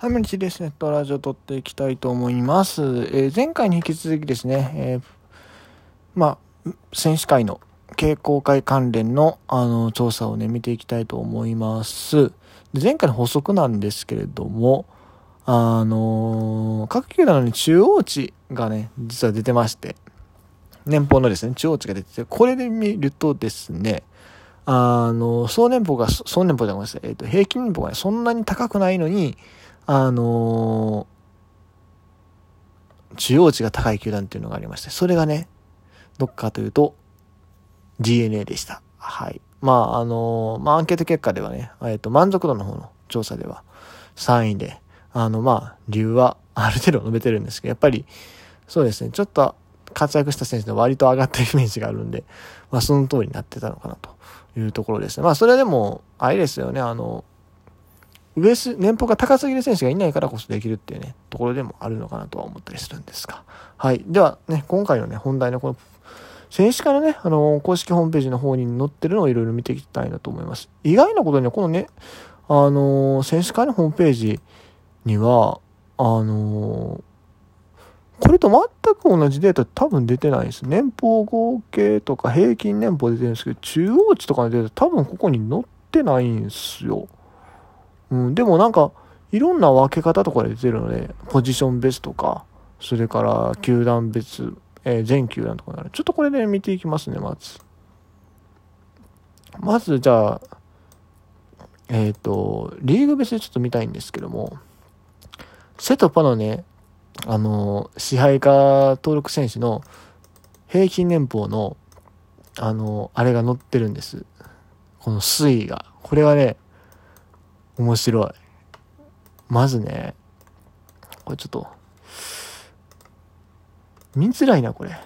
はい、毎日ですね、とラジオ撮っていきたいと思います。えー、前回に引き続きですね、えー、まあ、選手会の傾向会関連の、あの、調査をね、見ていきたいと思います。で前回の補足なんですけれども、あのー、各球団の中央値がね、実は出てまして、年俸のですね、中央値が出てて、これで見るとですね、あの、総年俸が、総年俸じゃごめんなさい、えっ、ー、と、平均年俸が、ね、そんなに高くないのに、あのー、中央値が高い球団っていうのがありまして、それがね、どっかというと、DNA でした。はい。まあ、あのー、まあ、アンケート結果ではね、えっ、と、満足度の方の調査では3位で、あの、まあ、理由は ある程度述べてるんですけど、やっぱり、そうですね、ちょっと活躍した選手の割と上がったイメージがあるんで、まあ、その通りになってたのかなというところですね。まあ、それでも、あれですよね、あの、上す、年俸が高すぎる選手がいないからこそできるっていうね、ところでもあるのかなとは思ったりするんですが。はい。ではね、今回のね、本題のこの、選手からね、あの、公式ホームページの方に載ってるのをいろいろ見ていきたいなと思います。意外なことにはこのね、あの、選手会のホームページには、あの、これと全く同じデータ多分出てないです。年俸合計とか平均年俸出てるんですけど、中央値とかのデータ多分ここに載ってないんですよ。うん、でもなんか、いろんな分け方とかで出てるので、ポジション別とか、それから球団別、えー、全球団とかなる。ちょっとこれで見ていきますね、まず。まず、じゃあ、えっ、ー、と、リーグ別でちょっと見たいんですけども、セトパのね、あの、支配下登録選手の平均年俸の、あの、あれが載ってるんです。この推移が。これはね、面白い。まずね、これちょっと、見づらいな、これ。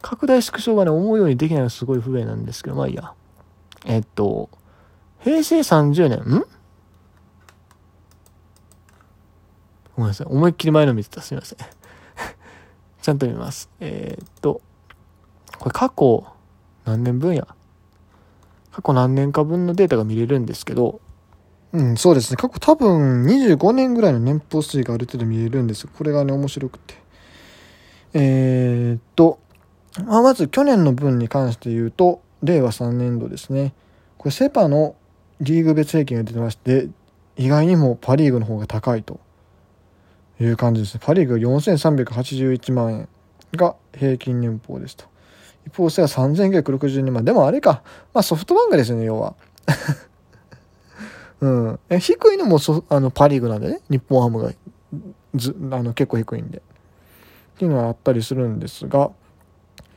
拡大縮小がね、思うようにできないのすごい不便なんですけど、まあいいや。えっと、平成30年、ん？ごめんなさい。思いっきり前の見てた。すみません。ちゃんと見ます。えー、っと、これ過去何年分や？過去何年か分のデータが見れるんですけど、うん、そうですね。過去多分25年ぐらいの年俸推移がある程度見れるんですこれがね、面白くて。えー、っと、まあ、まず去年の分に関して言うと、令和3年度ですね。これセパのリーグ別平均が出てまして、意外にもパリーグの方が高いという感じですね。パリーグ4381万円が平均年俸ですと。一方、セは3962万。でもあれか。まあソフトバンクですよね、要は。うん。え低いのもそあのパ・リーグなんでね。日本ハムがずあの結構低いんで。っていうのはあったりするんですが、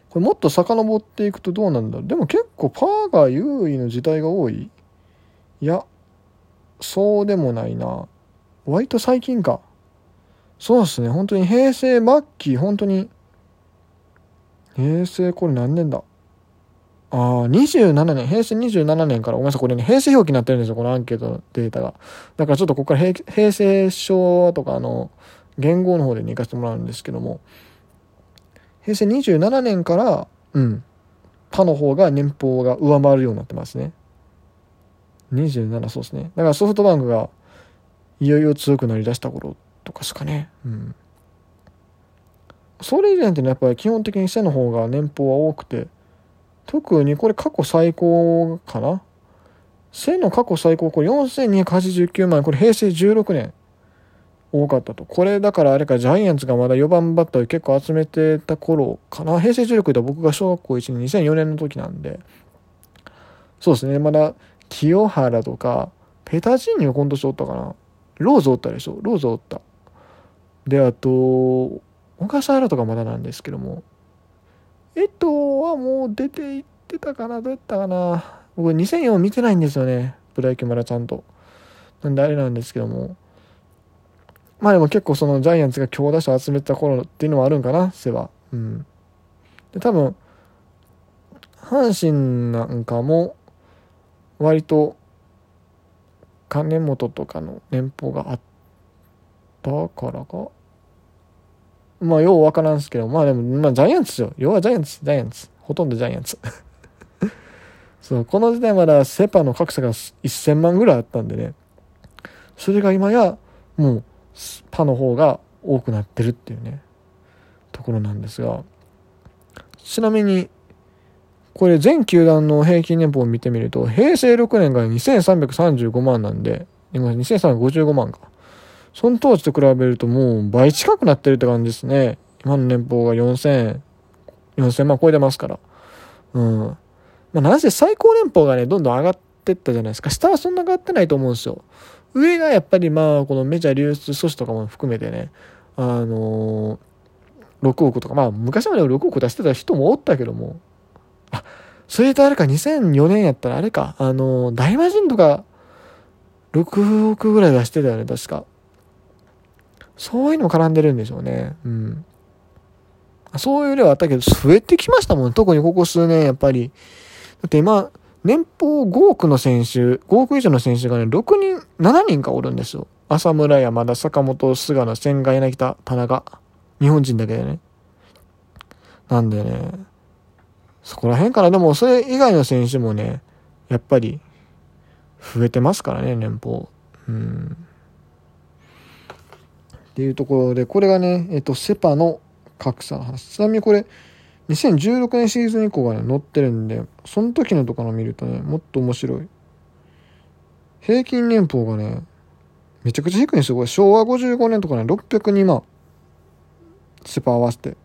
これもっと遡っていくとどうなんだろう。でも結構パーが優位の時代が多いいや、そうでもないな。割と最近か。そうですね。本当に平成末期、本当に平成これ何年だ？ああ、27年、平成27年から、ごめんなさい、これね、平成表記になってるんですよ、このアンケートのデータが。だからちょっとここから平平成書とか、あの、言語の方でね、行かせてもらうんですけども、平成27年から、うん、他の方が年俸が上回るようになってますね。27、そうですね。だからソフトバンクがいよいよ強くなりだした頃とかですかね。うん。それ以前ってね、やっぱり基本的に背の方が年俸は多くて、特にこれ過去最高かな？背の過去最高、これ4289万円、これ平成16年多かったと。これだからあれか、ジャイアンツがまだ4番バッターを結構集めてた頃かな？平成16で僕が小学校1年、2004年の時なんで、そうですね、まだ清原とか、ペタジーニを今年おったかな？ローズおったでしょ？ローズおった。で、あと、小笠原とかまだなんですけども、えっとはもう出ていってたかなどうやったかな僕2004見てないんですよね。プロ野球まだちゃんと。なんであれなんですけども。まあでも結構そのジャイアンツが強打者集めてた頃っていうのはあるんかな、背は。うん。で、多分、阪神なんかも、割と、金本とかの年俸があったからか？まあ、ようわからんすけど、まあでも、まあ、ジャイアンツよ。要はジャイアンツ、ジャイアンツ。ほとんどジャイアンツ。そう、この時代まだセパの格差が1000万ぐらいあったんでね。それが今やもうパの方が多くなってるっていうねところなんですがちなみにこれ全球団の平均年俸を見てみると平成6年が2335万なんで今2355万かその当時と比べるともう倍近くなってるって感じですね。今の年俸が4000 4000万超えてますから。うん。まあなぜ最高年俸がねどんどん上がってったじゃないですか。下はそんな上がってないと思うんですよ。上がやっぱりまあこのメジャー流出阻止とかも含めてねあのー、6億とか。まあ昔まで6億出してた人もおったけども。あそれとあれか2004年やったらあれか。あのー、大魔神とか6億ぐらい出してたよね確か。そういうのも絡んでるんでしょうねうんそういう例はあったけど増えてきましたもん特にここ数年やっぱりだって今年俸5億の選手、5億以上の選手がね、6人、7人かおるんですよ。浅村、山田、坂本、菅野、千賀、柳田、田中。日本人だけでね。なんでね、そこら辺から、でもそれ以外の選手もね、やっぱり、増えてますからね、年俸。うん。っていうところで、これがね、えっと、セパの格差の話。ちなみにこれ、2016年シーズン以降がね、載ってるんで、その時のとかの見るとね、もっと面白い。平均年俸がね、めちゃくちゃ低いんですよ。これ昭和55年とかね、602万。セパ合わせて。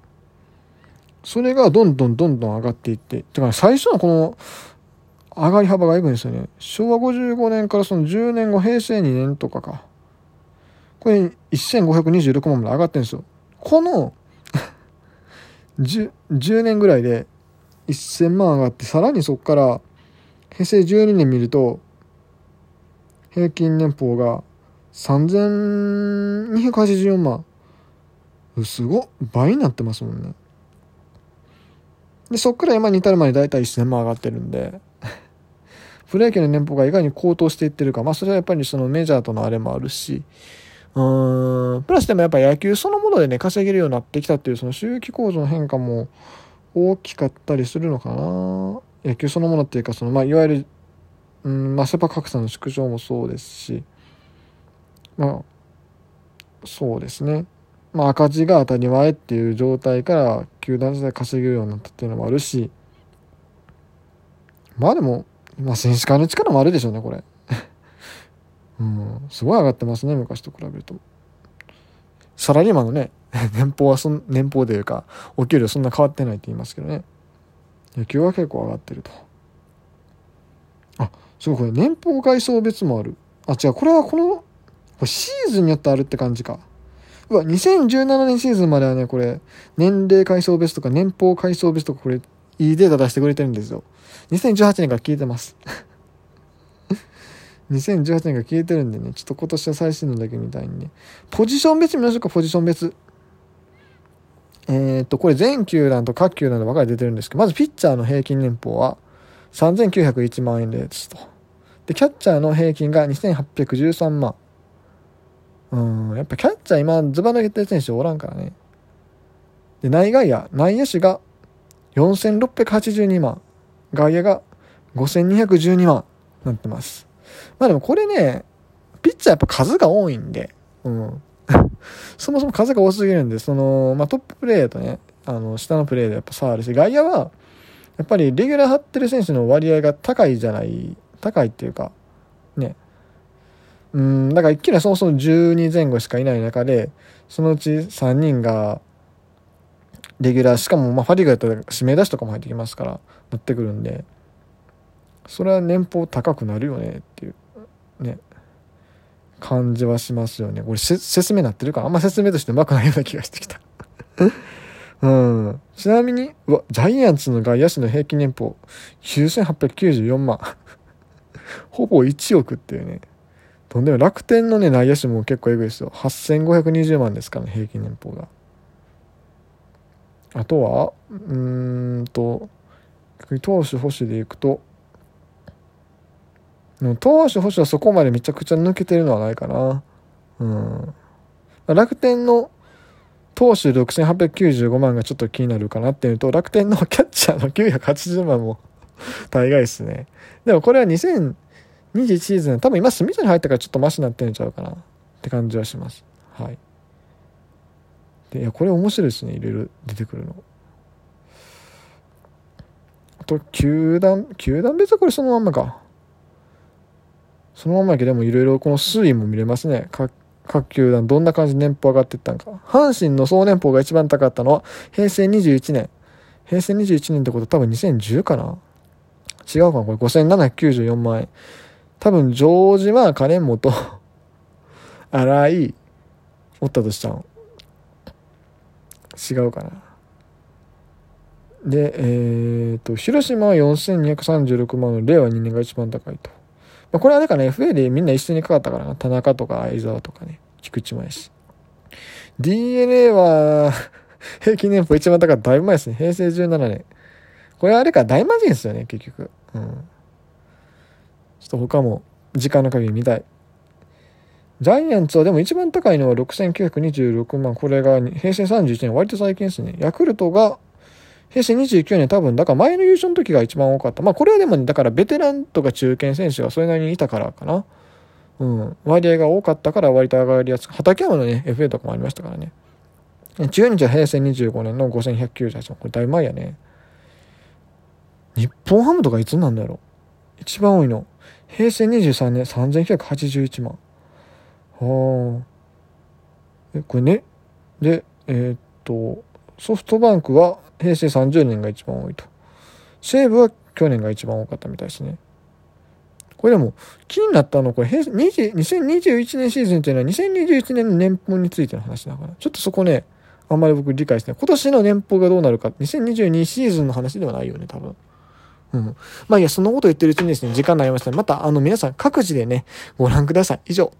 それがどんどんどんどん上がっていって。てか、ね、最初のこの、上がり幅がいくんですよね。昭和55年からその10年後、平成2年とかか。これ1526万まで上がってるんですよ。この 10, 10年ぐらいで1000万上がってさらにそこから平成12年見ると平均年俸が3284万。すご倍になってますもんね。でそっから今に至るまで大体1000万上がってるんで。プロ野球の年俸がいかに高騰していってるか。まあそれはやっぱりそのメジャーとのあれもあるし。うん、プラスでもやっぱ野球そのものでね、稼げるようになってきたっていう、その収益構造の変化も大きかったりするのかな。野球そのものっていうか、その、まあ、いわゆる、うん、まあ、セパ格差の縮小もそうですし、まあ、そうですね。まあ、赤字が当たり前っていう状態から、球団自体稼げるようになったっていうのもあるし、まあでも、まあ、選手会の力もあるでしょうね、これ。うん、すごい上がってますね、昔と比べると。サラリーマンのね、年俸はそん、年俸というか、お給料そんな変わってないって言いますけどね。野球は結構上がってると。あ、すごい、これ年俸階層別もある。あ、違う、これはこの、これシーズンによってあるって感じか。うわ、2017年シーズンまではね、これ、年齢階層別とか年俸階層別とか、これ、いいデータ出してくれてるんですよ。2018年から聞いてます。2018年が消えてるんでね、ちょっと今年は最新のだけ見たいんで。ポジション別見ましょうか、ポジション別。えー、っと、これ全球団と各球団で分かれて出てるんですけど、まずピッチャーの平均年俸は3901万円ですと。で、キャッチャーの平均が2813万。うん、やっぱキャッチャー今、ズバ抜けてる選手おらんからね。で、内外野、内野手が4682万。外野が5212万なってます。まあでもこれね、ピッチャーやっぱ数が多いんで、うん。そもそも数が多すぎるんで、その、まあトッププレーとね、あの、下のプレーでやっぱ差あるし、外野は、やっぱりレギュラー張ってる選手の割合が高いじゃない、高いっていうか、ね。うん、だから一気にそもそも12前後しかいない中で、そのうち3人が、レギュラー、しかもまあファリガやったら指名出しとかも入ってきますから、乗ってくるんで、それは年俸高くなるよねっていうね感じはしますよね。これ説明なってるか。あんま説明としてうまくないような気がしてきた。うん。ちなみにうわジャイアンツの外野手の平均年俸9894万。ほぼ1億っていうね。とんでも楽天のね内野手も結構エグいですよ。8520万ですからね平均年俸が。あとはうーんと投手保守でいくと投手、保守はそこまでめちゃくちゃ抜けてるのはないかな。うん。楽天の投手6895万がちょっと気になるかなっていうと、楽天のキャッチャーの980万も 大概ですね。でもこれは2021シーズン、多分今、スミスに入ったからちょっとマシになってんちゃうかなって感じはします。はい。で、いや、これ面白いですね、いろいろ出てくるの。あと、球団、球団別はこれそのまんまか。そのままやけどもいろいろこの推移も見れますね。各各球団どんな感じで年俸上がっていったんか。阪神の総年俸が一番高かったのは平成21年。平成21年ってこと多分2010かな違うかなこれ5794万円。多分、城島、金本、荒井、おったとしたん。違うかな。で、えー、と、広島は4236万の令和2年が一番高いと。まあ、これはあれかね、FA でみんな一緒にかかったからな。田中とか相沢とかね、菊池もやし。DNA は 平均年俸一番高かっただいぶ前ですね。平成17年。これあれか、大魔神ですよね、結局。うん。ちょっと他も時間の限り見たい。ジャイアンツはでも一番高いのは6926万。これが平成31年、割と最近ですね。ヤクルトが平成29年多分、だから前の優勝の時が一番多かった。まあこれはでも、ね、だからベテランとか中堅選手がそれなりにいたからかな。うん。割合が多かったから割と上がりやすく。畠山のね、FA とかもありましたからね。中日は平成25年の5198万。これだいぶ前やね。日本ハムとかいつなんだろう。一番多いの。平成23年3981万。はあ。え、これね。で、えー、っと、ソフトバンクは平成30年が一番多いと。西武は去年が一番多かったみたいですね。これでも、気になったのは、これ、2021年シーズンっていうのは2021年の年俸についての話だから、ちょっとそこね、あんまり僕理解してない。今年の年俸がどうなるか、2022シーズンの話ではないよね、多分。うん。まあいや、そんなこと言ってるうちにですね、時間になりましたまた、あの、皆さん各自でね、ご覧ください。以上。